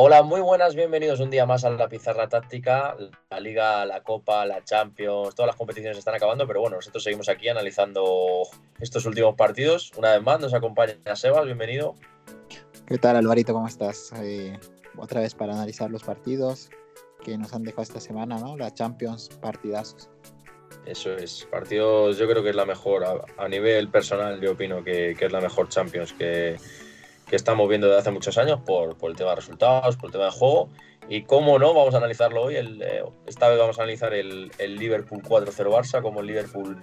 Hola, muy buenas, bienvenidos un día más a la pizarra táctica. La Liga, la Copa, la Champions, todas las competiciones están acabando, pero bueno, nosotros seguimos aquí analizando estos últimos partidos. Una vez más nos acompaña Sebas, bienvenido. ¿Qué tal, Alvarito? ¿Cómo estás? Eh, otra vez para analizar los partidos que nos han dejado esta semana, ¿no? La Champions, partidazos. Eso es, partidos yo creo que es la mejor, a, nivel personal yo opino que, que es la mejor Champions que, que estamos viendo desde hace muchos años por, el tema de resultados, por el tema de juego. Y cómo no, vamos a analizarlo hoy. Eh, esta vez vamos a analizar el, Liverpool 4-0 Barça, cómo el Liverpool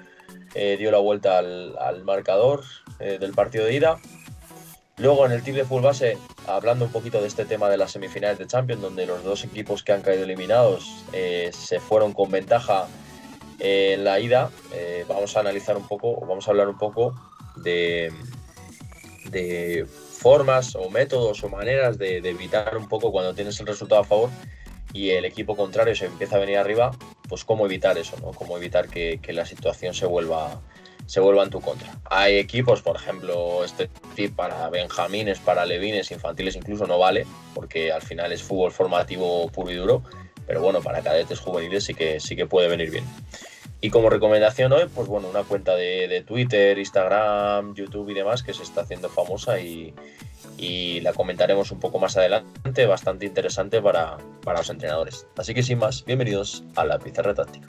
eh, dio la vuelta al, marcador eh, del partido de ida. Luego en el tip de full base, hablando un poquito de este tema de las semifinales de Champions, donde los dos equipos que han caído eliminados se fueron con ventaja en la ida, vamos a analizar un poco, vamos a hablar un poco de, de formas o métodos o maneras de, evitar un poco cuando tienes el resultado a favor y el equipo contrario se empieza a venir arriba, pues cómo evitar eso, ¿no? Cómo evitar que, la situación se vuelva, se vuelva en tu contra. Hay equipos, por ejemplo, este tip para benjamines, para levines, infantiles incluso no vale, porque al final es fútbol formativo puro y duro, pero bueno, para cadetes juveniles sí que, sí que puede venir bien. Y como recomendación hoy, pues bueno, una cuenta de, Twitter, Instagram, YouTube y demás que se está haciendo famosa y, la comentaremos un poco más adelante, bastante interesante para, para los entrenadores. Así que sin más, bienvenidos a la pizarra táctica.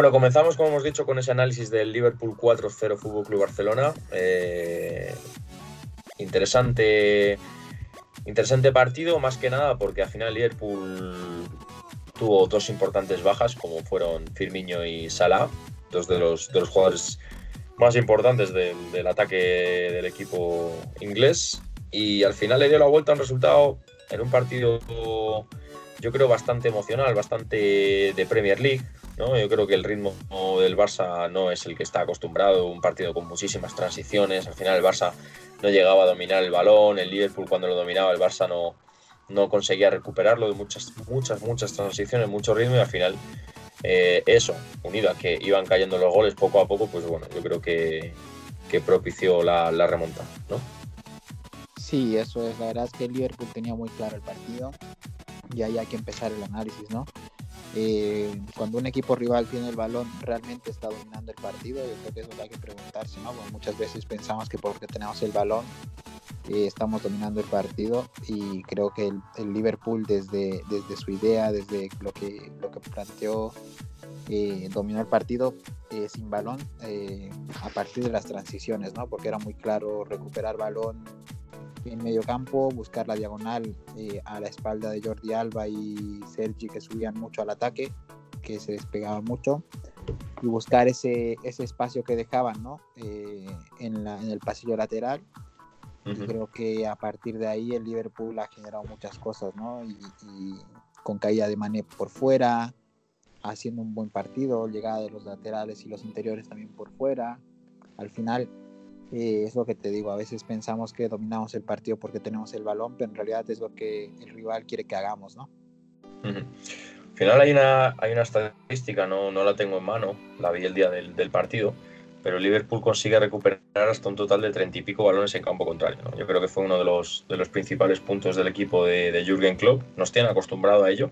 Bueno, comenzamos, como hemos dicho, con ese análisis del Liverpool 4-0 Fútbol Club Barcelona. Eh, interesante, interesante partido, más que nada, porque al final Liverpool tuvo dos importantes bajas, como fueron Firmino y Salah, dos de los, de jugadores más importantes del, del ataque del equipo inglés. Y al final le dio la vuelta a un resultado en un partido, yo creo, bastante emocional, bastante de Premier League yo creo que el ritmo del Barça no es el que está acostumbrado, un partido con muchísimas transiciones, al final el Barça no llegaba a dominar el balón, el Liverpool cuando lo dominaba el Barça no, no conseguía recuperarlo, de muchas, muchas, muchas transiciones, mucho ritmo y al final eh, eso, unido a que iban cayendo los goles poco a poco, pues bueno, yo creo que, propició la, la remontada, ¿no? Sí, eso es, la verdad es que el Liverpool tenía muy claro el partido y ahí hay que empezar el análisis, ¿no? Eh, cuando un equipo rival tiene el balón, realmente está dominando el partido. Yo creo que eso hay que preguntarse, ¿no? muchas veces pensamos que porque tenemos el balón eh, estamos dominando el partido y creo que el, Liverpool desde, desde su idea, desde lo que, lo que planteó, eh, dominó el partido sin balón a partir de las transiciones, ¿no? Porque era muy claro recuperar balón, en medio campo, buscar la diagonal eh, a la espalda de Jordi Alba y Sergi que subían mucho al ataque, que se despegaban mucho, y buscar ese, ese espacio que dejaban ¿no? Eh, en, la, en, el pasillo lateral. Y creo que a partir de ahí el Liverpool ha generado muchas cosas, ¿no? Y, con caída de Mané por fuera, haciendo un buen partido, llegada de los laterales y los interiores también por fuera. Al final eh, es lo que te digo, a veces pensamos que dominamos el partido porque tenemos el balón, pero en realidad es lo que el rival quiere que hagamos, ¿no? Al final hay una, hay una estadística, no, no la tengo en mano, la vi el día del, del partido, pero Liverpool consigue recuperar hasta un total de treinta y pico balones en campo contrario. Yo creo que fue uno de los, de los principales puntos del equipo de, de Jürgen Klopp. Nos tiene acostumbrado a ello,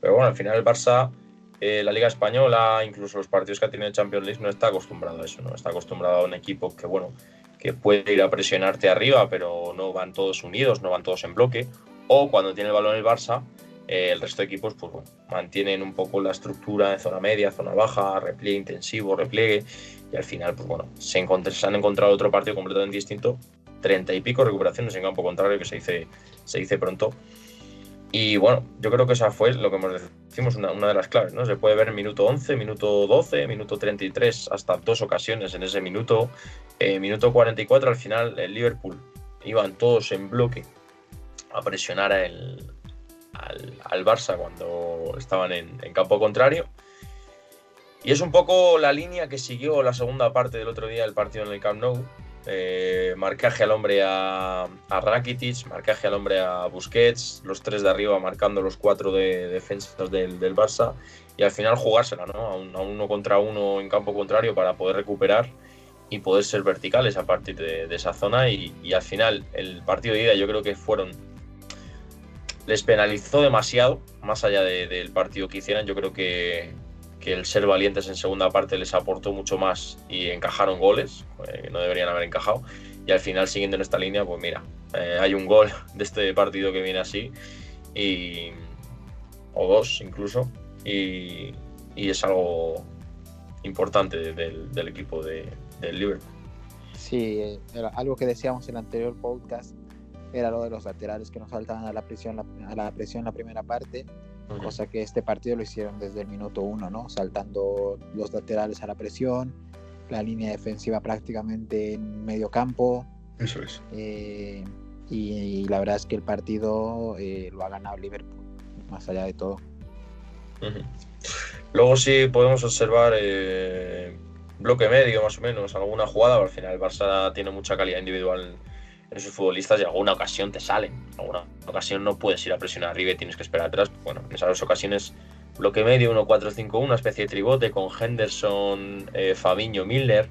pero bueno, al final el Barça eh, la Liga Española, incluso los partidos que ha tenido en Champions League, no está acostumbrado a eso, ¿no? Está acostumbrado a un equipo que, bueno, que puede ir a presionarte arriba, pero no van todos unidos, no van todos en bloque. O cuando tiene el balón el Barça, eh, el resto de equipos, pues bueno, mantienen un poco la estructura en zona media, zona baja, repliegue intensivo, repliegue. Y al final, pues bueno, se, han encontrado otro partido completamente distinto. Treinta y pico recuperaciones en campo contrario, que se dice, se dice pronto. Y bueno, yo creo que esa fue lo que hemos decimos una, de las claves, ¿no? Se puede ver en minuto 11, minuto 12, minuto 33, hasta dos ocasiones en ese minuto. Eh, minuto 44, al final el Liverpool iban todos en bloque a presionar al, al, Barça cuando estaban en, campo contrario. Y es un poco la línea que siguió la segunda parte del otro día del partido en el Camp Nou. Eh, marcaje al hombre a, Rakitic, marcaje al hombre a Busquets, los tres de arriba marcando los cuatro de defensas del, Barça y al final jugársela, ¿no? A, un, a, uno contra uno en campo contrario para poder recuperar y poder ser verticales a partir de, esa zona y, al final el partido de ida yo creo que fueron les penalizó demasiado más allá de, del partido que hicieran yo creo que que el ser valientes en segunda parte les aportó mucho más y encajaron goles, eh, no deberían haber encajado. Y al final, siguiendo en esta línea, pues mira, eh, hay un gol de este partido que viene así, y, o dos incluso, y, y es algo importante del, del equipo de, del Liverpool. Sí, era algo que decíamos en el anterior podcast era lo de los laterales que nos saltaban a la presión, a la presión la primera parte cosa que este partido lo hicieron desde el minuto uno, ¿no? Saltando los laterales a la presión, la línea defensiva prácticamente en medio campo. Eso es. Eh, y, y, la verdad es que el partido eh, lo ha ganado Liverpool, más allá de todo. Uh -huh. Luego sí podemos observar eh, bloque medio, más o menos, alguna jugada, pero al final el Barça tiene mucha calidad individual en sus futbolistas y alguna ocasión te salen. Alguna ocasión no puedes ir a presionar arriba y tienes que esperar atrás. Bueno, en esas ocasiones, bloque medio, 1-4-5-1, una especie de tribote con Henderson, eh, Fabiño, Milner,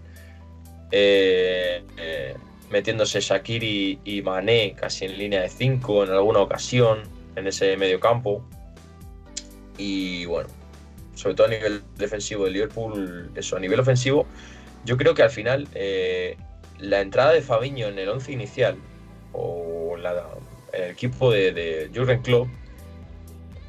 eh, eh, metiéndose Shakiri y Mané casi en línea de 5 en alguna ocasión en ese medio campo. Y bueno, sobre todo a nivel defensivo de Liverpool, eso, a nivel ofensivo, yo creo que al final eh, la entrada de Fabiño en el 11 inicial o la, el equipo de, de Jurgen Klopp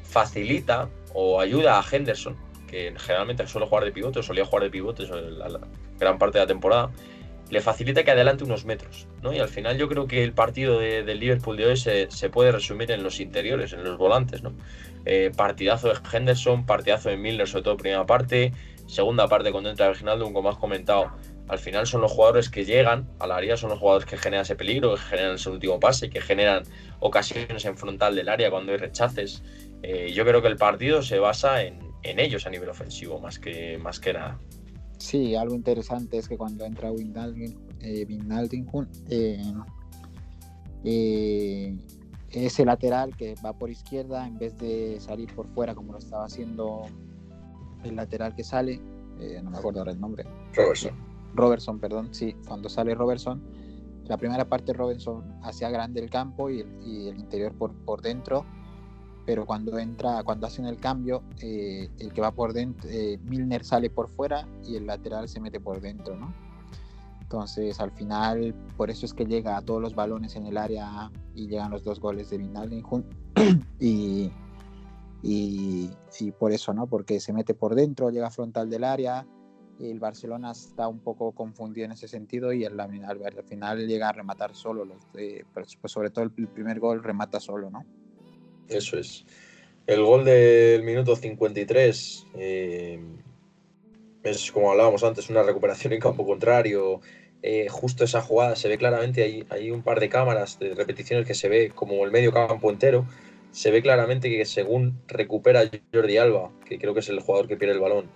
facilita o ayuda a Henderson, que generalmente suele jugar de pivote o solía jugar de pivote la, gran parte de la temporada, le facilita que adelante unos metros. ¿no? Y al final yo creo que el partido del de Liverpool de hoy se, se, puede resumir en los interiores, en los volantes. ¿no? Eh, partidazo de Henderson, partidazo de Milner, sobre todo primera parte, segunda parte cuando entra Reginaldo, como has comentado, al final son los jugadores que llegan al área, son los jugadores que generan ese peligro, que generan ese último pase, que generan ocasiones en frontal del área cuando hay rechaces. Eh, yo creo que el partido se basa en, en, ellos a nivel ofensivo, más que, más que nada. Sí, algo interesante es que cuando entra Wijnaldum, eh, eh, eh, ese lateral que va por izquierda en vez de salir por fuera como lo estaba haciendo el lateral que sale, no me acuerdo ahora el nombre. Robertson. Robertson, perdón, sí, cuando sale Robertson, la primera parte Robertson hacía grande el campo y el, interior por, por, dentro, pero cuando entra, cuando hacen el cambio, eh, el que va por dentro, eh, Milner sale por fuera y el lateral se mete por dentro, ¿no? Entonces, al final, por eso es que llega a todos los balones en el área y llegan los dos goles de Vinalden y, y, y por eso, ¿no? Porque se mete por dentro, llega frontal del área, el Barcelona está un poco confundido en ese sentido y al, al, al final llega a rematar solo, los, eh, sobre todo el, primer gol remata solo, ¿no? Eso es. El gol del minuto 53 eh, es, como hablábamos antes, una recuperación en campo contrario. Eh, justo esa jugada se ve claramente, hay un par de cámaras de repeticiones que se ve como el medio campo entero. Se ve claramente que según recupera Jordi Alba, que creo que es el jugador que pierde el balón,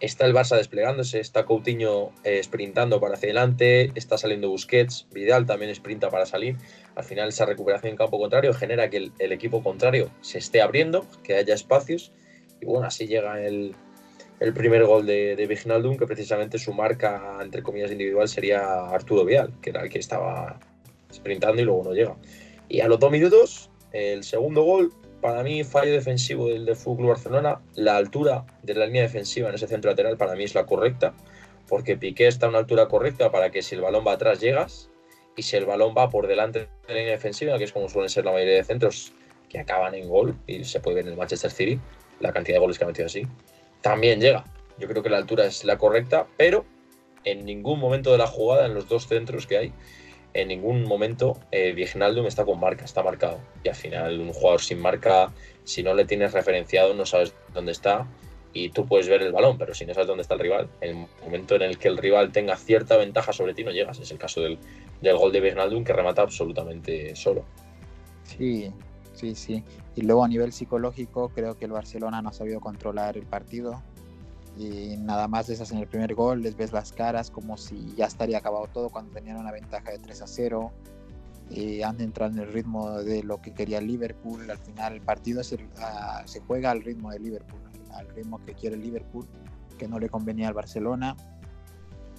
está el Barça desplegándose, está Coutinho eh, sprintando para hacia adelante, está saliendo Busquets, Vidal también sprinta para salir. Al final esa recuperación en campo contrario genera que el, equipo contrario se esté abriendo, que haya espacios y bueno, así llega el, primer gol de, de Vignaldum, que precisamente su marca, entre comillas, individual sería Arturo Vial, que era el que estaba sprintando y luego no llega. Y a los dos minutos, el segundo gol, para mí, fallo defensivo del de Fútbol Barcelona. La altura de la línea defensiva en ese centro lateral para mí es la correcta, porque Piqué está a una altura correcta para que si el balón va atrás llegas y si el balón va por delante de la línea defensiva, que es como suelen ser la mayoría de centros que acaban en gol, y se puede ver en el Manchester City la cantidad de goles que ha metido así, también llega. Yo creo que la altura es la correcta, pero en ningún momento de la jugada, en los dos centros que hay, en ningún momento eh, está con marca, está marcado. Y al final un jugador sin marca, si no le tienes referenciado, no sabes dónde está y tú puedes ver el balón, pero si no sabes dónde está el rival, en el momento en el que el rival tenga cierta ventaja sobre ti no llegas. Es el caso del, del gol de Vignaldum que remata absolutamente solo. Sí, sí, sí. Y luego a nivel psicológico creo que el Barcelona no ha sabido controlar el partido. Nada más les hacen el primer gol, les ves las caras como si ya estaría acabado todo cuando tenían una ventaja de 3 a 0. y han entrado en el ritmo de lo que quería Liverpool. Al final el partido se, ah, se juega al ritmo de Liverpool, al ritmo que quiere Liverpool, que no le convenía al Barcelona.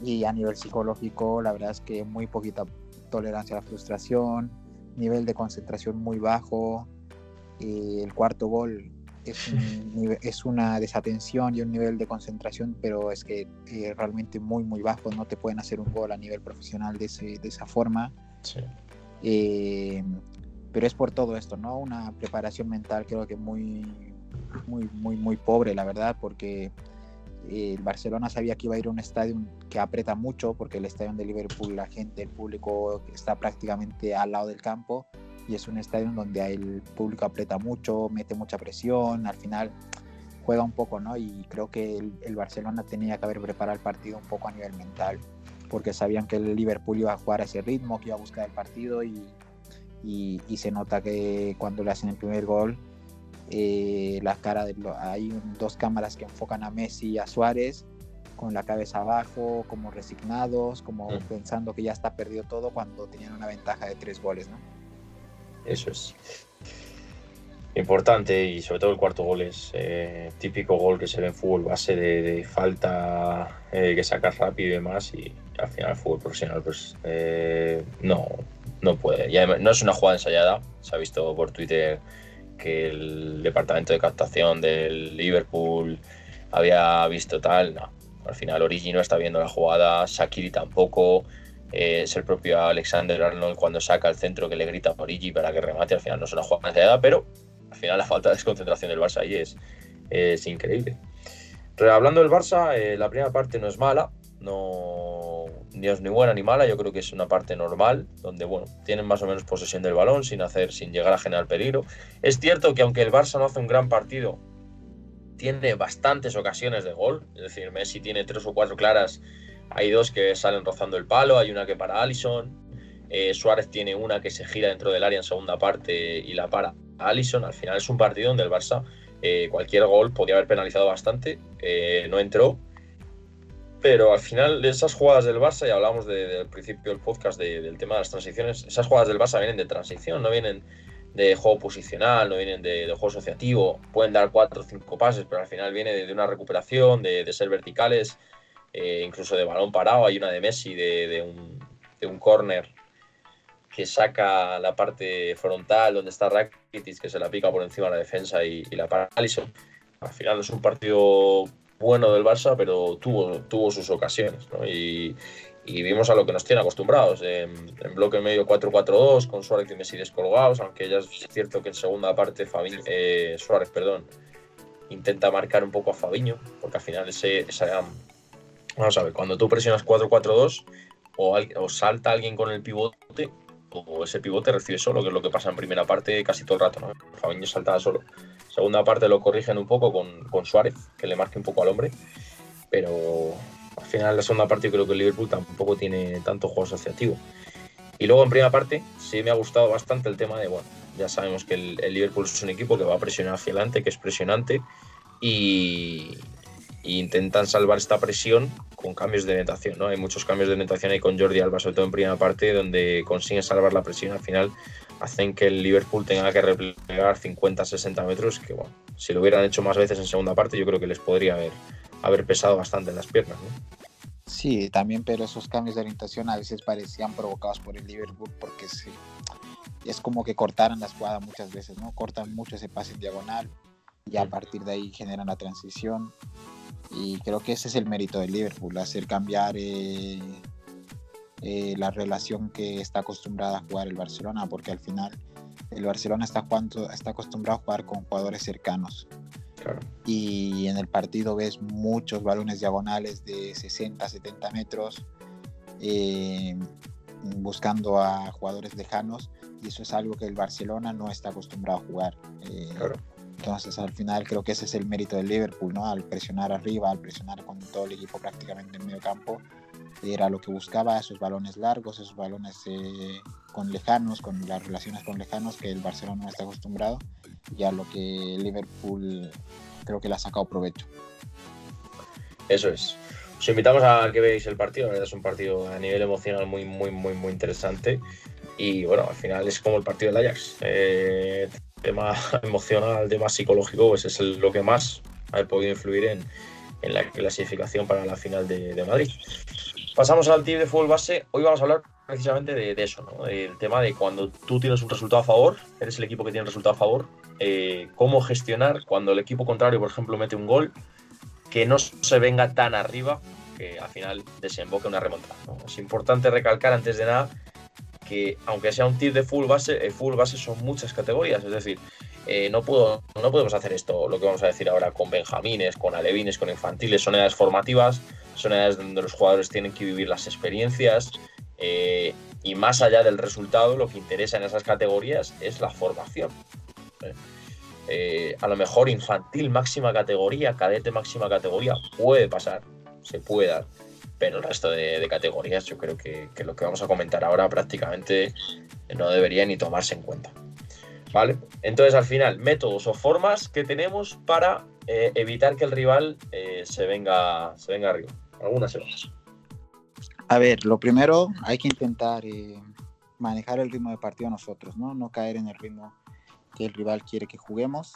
Y a nivel psicológico, la verdad es que muy poquita tolerancia a la frustración, nivel de concentración muy bajo. El cuarto gol es, una desatención y un nivel de concentración, pero es que eh, realmente muy, muy bajo. No te pueden hacer un gol a nivel profesional de, esa forma. Eh, pero es por todo esto, ¿no? Una preparación mental creo que muy, muy, muy, muy pobre, la verdad, porque eh, el Barcelona sabía que iba a ir a un estadio que aprieta mucho, porque el estadio de Liverpool, la gente, el público está prácticamente al lado del campo y es un estadio donde el público aprieta mucho, mete mucha presión, al final juega un poco, ¿no? Y creo que el, Barcelona tenía que haber preparado el partido un poco a nivel mental, porque sabían que el Liverpool iba a jugar a ese ritmo, que iba a buscar el partido y, y, se nota que cuando le hacen el primer gol, eh, la cara de hay dos cámaras que enfocan a Messi y a Suárez con la cabeza abajo, como resignados, como pensando que ya está perdido todo cuando tenían una ventaja de tres goles, ¿no? Eso es importante y sobre todo el cuarto gol es eh, típico gol que se ve en fútbol base de, falta eh, que sacas rápido y demás y al final el fútbol profesional pues eh, no, no puede. Y no es una jugada ensayada, se ha visto por Twitter que el departamento de captación del Liverpool había visto tal, no. Al final Origi no está viendo la jugada, Shakiri tampoco, eh, es el propio Alexander Arnold cuando saca el centro que le grita a Origi para que remate. Al final no es una jugada ensayada, pero al final la falta de desconcentración del Barça ahí es, es increíble. hablando del Barça, eh, la primera parte no es mala, no ni es ni buena ni mala, yo creo que es una parte normal, donde bueno, tienen más o menos posesión del balón sin hacer, sin llegar a generar peligro. Es cierto que aunque el Barça no hace un gran partido, tiene bastantes ocasiones de gol, es decir, Messi tiene tres o cuatro claras hay dos que salen rozando el palo, hay una que para Allison. Eh, Suárez tiene una que se gira dentro del área en segunda parte y la para Allison. Al final es un partido donde el Barça eh, cualquier gol podía haber penalizado bastante. Eh, no entró. Pero al final de esas jugadas del Barça, y hablamos del principio del podcast del tema de las transiciones, esas jugadas del Barça vienen de transición, no vienen de juego posicional, no vienen de, juego asociativo. Pueden dar cuatro o cinco pases, pero al final viene de, una recuperación, de, de ser verticales eh, incluso de balón parado. Hay una de Messi de, un, de un corner que saca la parte frontal donde está Rakitic, que se la pica por encima de la defensa y, la para Alisson. Al final es un partido bueno del Barça, pero tuvo, tuvo sus ocasiones. Y, vimos a lo que nos tiene acostumbrados. En, bloque medio 4-4-2, con Suárez y Messi descolgados, aunque ya es cierto que en segunda parte eh, Suárez perdón, intenta marcar un poco a Fabiño, porque al final ese, esa Vamos a ver, cuando tú presionas 4-4-2 o, salta alguien con el pivote o ese pivote recibe solo, que es lo que pasa en primera parte casi todo el rato, ¿no? Fabiño saltaba solo. Segunda parte lo corrigen un poco con, Suárez, que le marque un poco al hombre, pero al final la segunda parte creo que el Liverpool tampoco tiene tanto juego asociativo. Y luego en primera parte sí me ha gustado bastante el tema de, bueno, ya sabemos que el, el Liverpool es un equipo que va a presionar hacia adelante, que es presionante y, intentan salvar esta presión con cambios de orientación. ¿no? Hay muchos cambios de orientación ahí con Jordi Alba, sobre todo en primera parte, donde consiguen salvar la presión. Al final hacen que el Liverpool tenga que replegar 50-60 metros, que bueno, si lo hubieran hecho más veces en segunda parte, yo creo que les podría haber, haber pesado bastante en las piernas. ¿no? Sí, también, pero esos cambios de orientación a veces parecían provocados por el Liverpool porque sí, es como que cortaran la jugada muchas veces, ¿no? Cortan mucho ese pase en diagonal y a partir de ahí generan la transición y creo que ese es el mérito del Liverpool, hacer cambiar eh, eh, la relación que está acostumbrada a jugar el Barcelona, porque al final el Barcelona está, jugando, está acostumbrado a jugar con jugadores cercanos. Y en el partido ves muchos balones diagonales de 60, 70 metros, eh, buscando a jugadores lejanos, y eso es algo que el Barcelona no está acostumbrado a jugar. claro entonces, al final creo que ese es el mérito del Liverpool, ¿no? Al presionar arriba, al presionar con todo el equipo prácticamente en medio campo, era lo que buscaba, esos balones largos, esos balones eh, con lejanos, con las relaciones con lejanos que el Barcelona no está acostumbrado, y a lo que Liverpool creo que le ha sacado provecho. Eso es. Os invitamos a que veáis el partido, la verdad es un partido a nivel emocional muy, muy, muy, muy interesante. Y bueno, al final es como el partido del Ajax. Eh, tema emocional, tema psicológico, pues es lo que más ha podido influir en, en la clasificación para la final de, Madrid. Pasamos al tip de fútbol base. Hoy vamos a hablar precisamente de, eso, ¿no? El tema de cuando tú tienes un resultado a favor, eres el equipo que tiene un resultado a favor, eh, cómo gestionar cuando el equipo contrario, por ejemplo, mete un gol, que no se venga tan arriba que al final desemboque una remontada. Es importante recalcar antes de nada que aunque sea un tip de full base, el full base son muchas categorías, es decir, eh, no, puedo, no podemos hacer esto, lo que vamos a decir ahora, con benjamines, con alevines, con infantiles, son edades formativas, son edades donde los jugadores tienen que vivir las experiencias eh, y más allá del resultado, lo que interesa en esas categorías es la formación. ¿eh? Eh, a lo mejor infantil máxima categoría, cadete máxima categoría, puede pasar, se puede dar, pero el resto de, de categorías yo creo que, que, lo que vamos a comentar ahora prácticamente no debería ni tomarse en cuenta. ¿Vale? Entonces al final, métodos o formas que tenemos para eh, evitar que el rival eh, se, venga, se venga arriba. Algunas semanas. A ver, lo primero hay que intentar eh, manejar el ritmo de partido nosotros, ¿no? No caer en el ritmo que el rival quiere que juguemos,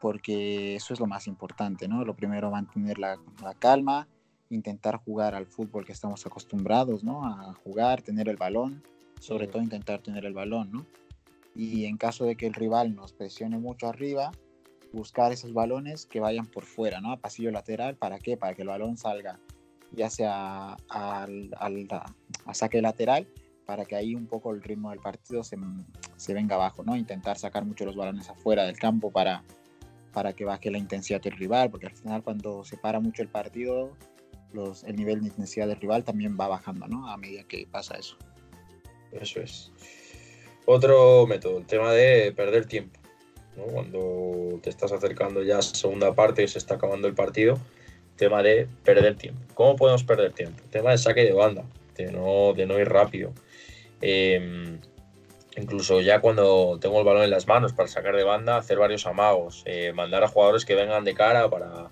porque eso es lo más importante, ¿no? Lo primero, mantener la, la, calma, intentar jugar al fútbol que estamos acostumbrados, ¿no? A jugar, tener el balón, sobre todo intentar tener el balón, ¿no? Y en caso de que el rival nos presione mucho arriba, buscar esos balones que vayan por fuera, ¿no? A pasillo lateral, ¿para qué? Para que el balón salga ya sea al, al a saque lateral para que ahí un poco el ritmo del partido se, se, venga abajo, ¿no? Intentar sacar mucho los balones afuera del campo para, para que baje la intensidad del rival, porque al final cuando se para mucho el partido, el nivel de intensidad del rival también va bajando, ¿no? A medida que pasa eso. Eso es. Otro método, el tema de perder tiempo. ¿no? Cuando te estás acercando ya a segunda parte y se está acabando el partido, tema de perder tiempo. ¿Cómo podemos perder tiempo? Tema de saque de banda, de no, de no ir rápido. Eh, incluso ya cuando tengo el balón en las manos para sacar de banda, hacer varios amagos, eh, mandar a jugadores que vengan de cara para,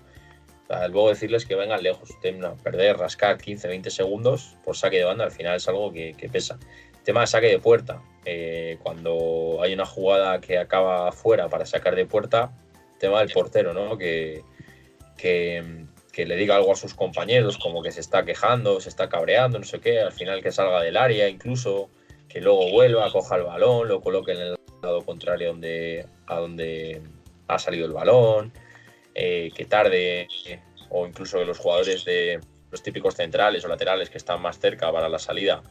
luego decirles que vengan lejos. No, perder, rascar 15, 20 segundos por saque de banda, al final es algo que, que pesa. Tema de saque de puerta. Eh, cuando hay una jugada que acaba fuera para sacar de puerta, tema del portero, ¿no? Que, que, que le diga algo a sus compañeros, como que se está quejando, se está cabreando, no sé qué, al final que salga del área, incluso que luego vuelva, coja el balón, lo coloque en el lado contrario donde, a donde ha salido el balón, eh, que tarde, o incluso que los jugadores de los típicos centrales o laterales que están más cerca para la salida,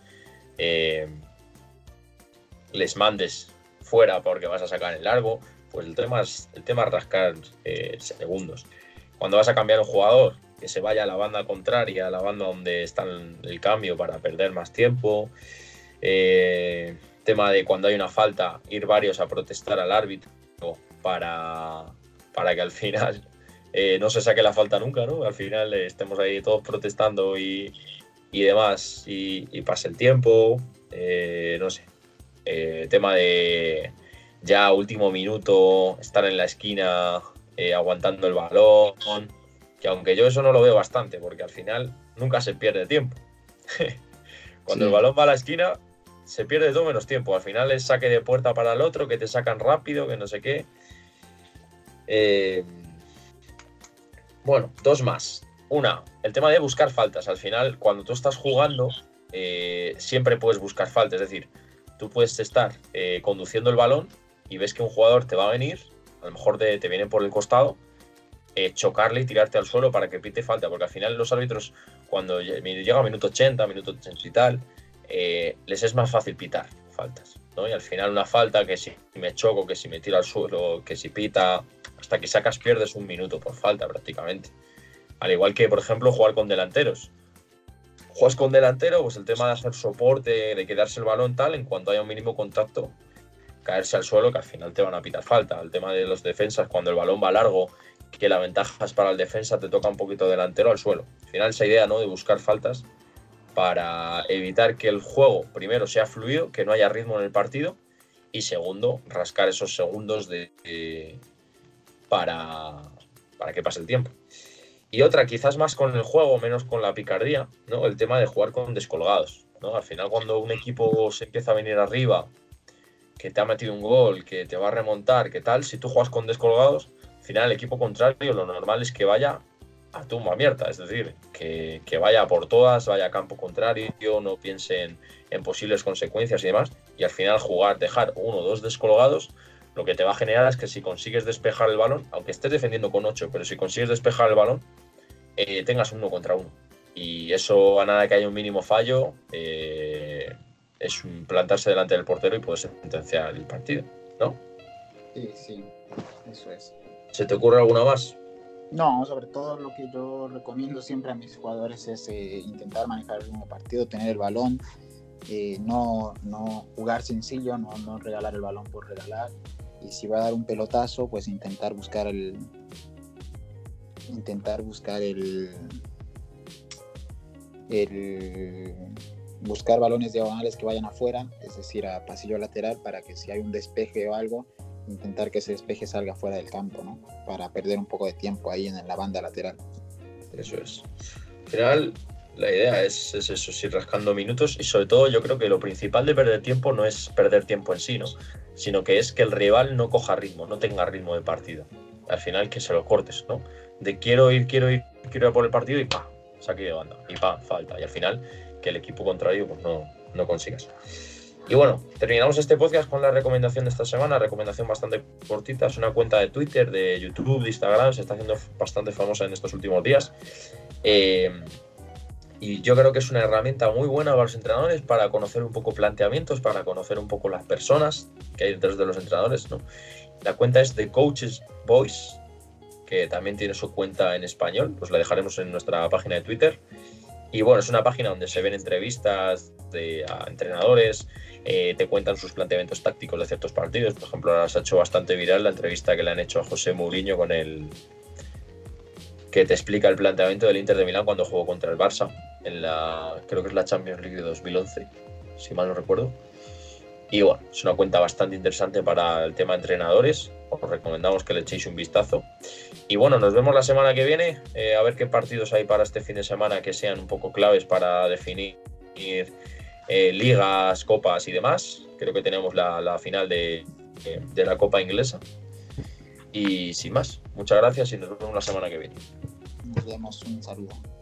eh, les mandes fuera porque vas a sacar el largo, pues el tema es, el tema es rascar eh, segundos. Cuando vas a cambiar un jugador, que se vaya a la banda contraria, a la banda donde está el cambio para perder más tiempo. Tema de cuando hay una falta, ir varios a protestar al árbitro para, para que al final eh, no se saque la falta nunca, ¿no? Al final eh, estemos ahí todos protestando y, y demás y, y, pase el tiempo, eh, no sé. tema de ya último minuto, estar en la esquina eh, aguantando el balón, que aunque yo eso no lo veo bastante, porque al final nunca se pierde tiempo. Cuando sí. el balón va a la esquina, se pierde todo menos tiempo. Al final es saque de puerta para el otro, que te sacan rápido, que no sé qué. Eh, bueno, dos más. Una, el tema de buscar faltas. Al final, cuando tú estás jugando, eh, siempre puedes buscar faltas. Es decir, tú puedes estar eh, conduciendo el balón y ves que un jugador te va a venir a lo mejor te, te vienen por el costado, eh, chocarle y tirarte al suelo para que pite falta, porque al final los árbitros, cuando llega a minuto 80, minuto 80 y tal, eh, les es más fácil pitar faltas. ¿no? Y al final una falta que si me choco, que si me tiro al suelo, que si pita, hasta que sacas pierdes un minuto por falta prácticamente. Al igual que, por ejemplo, jugar con delanteros. Juegas con delantero, pues el tema de hacer soporte, de quedarse el balón tal, en cuanto haya un mínimo contacto, caerse al suelo que al final te van a pitar falta. El tema de los defensas, cuando el balón va largo, que la ventaja es para el defensa, te toca un poquito delantero al suelo. Al final esa idea ¿no? de buscar faltas para evitar que el juego, primero, sea fluido, que no haya ritmo en el partido, y segundo, rascar esos segundos de, eh, para, para que pase el tiempo. Y otra, quizás más con el juego, menos con la picardía, ¿no? El tema de jugar con descolgados. ¿no? Al final, cuando un equipo se empieza a venir arriba, que te ha metido un gol, que te va a remontar, que tal, si tú juegas con descolgados, al final el equipo contrario lo normal es que vaya a tumba abierta, es decir, que, vaya por todas, vaya a campo contrario, no piense en, en, posibles consecuencias y demás, y al final jugar, dejar uno o dos descolgados, lo que te va a generar es que si consigues despejar el balón, aunque estés defendiendo con 8, pero si consigues despejar el balón, eh, tengas uno contra uno. Y eso a nada que haya un mínimo fallo, eh, es plantarse delante del portero y poder sentenciar el partido, ¿no? Sí, sí, eso es. ¿Se te ocurre alguna más? No, sobre todo lo que yo recomiendo siempre a mis jugadores es eh, intentar manejar el mismo partido, tener el balón, no, no jugar sencillo, no, no regalar el balón por regalar, y si va a dar un pelotazo, pues intentar buscar el intentar buscar el, el buscar balones diagonales que vayan afuera, es decir, a pasillo lateral para que si hay un despeje o algo, intentar que ese despeje salga fuera del campo, ¿no? Para perder un poco de tiempo ahí en la banda lateral. Eso es. Al final, la idea es, es eso, ir rascando minutos y sobre todo yo creo que lo principal de perder tiempo no es perder tiempo en sí, ¿no? Sino que es que el rival no coja ritmo, no tenga ritmo de partido. Al final que se lo cortes, ¿no? De quiero ir, quiero ir, quiero ir por el partido y pa, saque de banda, y pa, falta. Y al final que el equipo contrario pues no, no consigas. Y bueno, terminamos este podcast con la recomendación de esta semana, recomendación bastante cortita, es una cuenta de Twitter, de YouTube, de Instagram, se está haciendo bastante famosa en estos últimos días. Eh, y yo creo que es una herramienta muy buena para los entrenadores para conocer un poco planteamientos, para conocer un poco las personas que hay detrás de los entrenadores. ¿no? La cuenta es de Coaches Voice, que también tiene su cuenta en español, pues la dejaremos en nuestra página de Twitter. Y bueno, es una página donde se ven entrevistas de, a entrenadores, eh, te cuentan sus planteamientos tácticos de ciertos partidos. Por ejemplo, ahora se ha hecho bastante viral la entrevista que le han hecho a José Mourinho con el, que te explica el planteamiento del Inter de Milán cuando jugó contra el Barça en la, creo que es la Champions League de 2011, si mal no recuerdo. Y bueno, es una cuenta bastante interesante para el tema entrenadores. Os recomendamos que le echéis un vistazo. Y bueno, nos vemos la semana que viene. Eh, a ver qué partidos hay para este fin de semana que sean un poco claves para definir eh, ligas, copas y demás. Creo que tenemos la, final de, de la Copa Inglesa. Y sin más, muchas gracias y nos vemos la semana que viene. Nos vemos, un saludo.